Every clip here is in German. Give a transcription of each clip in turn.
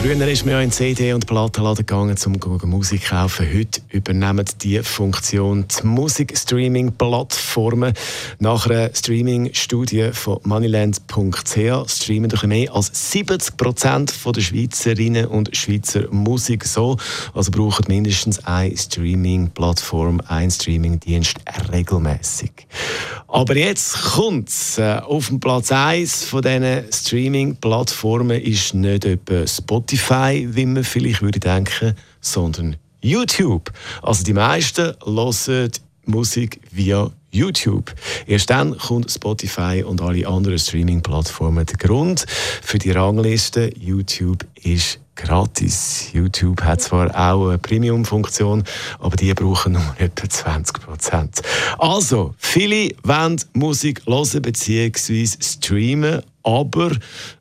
Früher ist man ja in CD- und Plattenladen gegangen, um Musik zu kaufen. Heute übernehmen die Funktion die Musikstreaming-Plattformen. Nach einer Streaming-Studie von moneyland.ch streamen durch mehr als 70 Prozent der Schweizerinnen und Schweizer Musik so. Also brauchen mindestens eine Streaming-Plattform, einen Streaming-Dienst regelmäßig. Aber jetzt kommt äh, auf dem Platz 1 von diesen Streaming-Plattformen ist nicht etwa Spotify Spotify, wie man vielleicht würde denken, sondern YouTube. Also die meisten hören Musik via YouTube. Erst dann kommt Spotify und alle anderen Streaming-Plattformen. Der Grund für die Rangliste YouTube ist gratis. YouTube hat zwar auch eine Premium-Funktion, aber die brauchen nur etwa 20 Prozent. Also, viele wollen Musik hören bzw. streamen, aber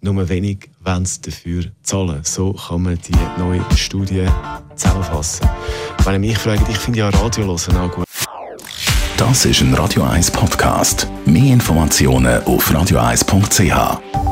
nur wenig wollen sie dafür zahlen. So kann man die neue Studie zusammenfassen. Wenn ihr mich fragt, ich finde ja Radio hören auch gut. Das ist ein Radio 1 Podcast. Mehr Informationen auf radio1.ch.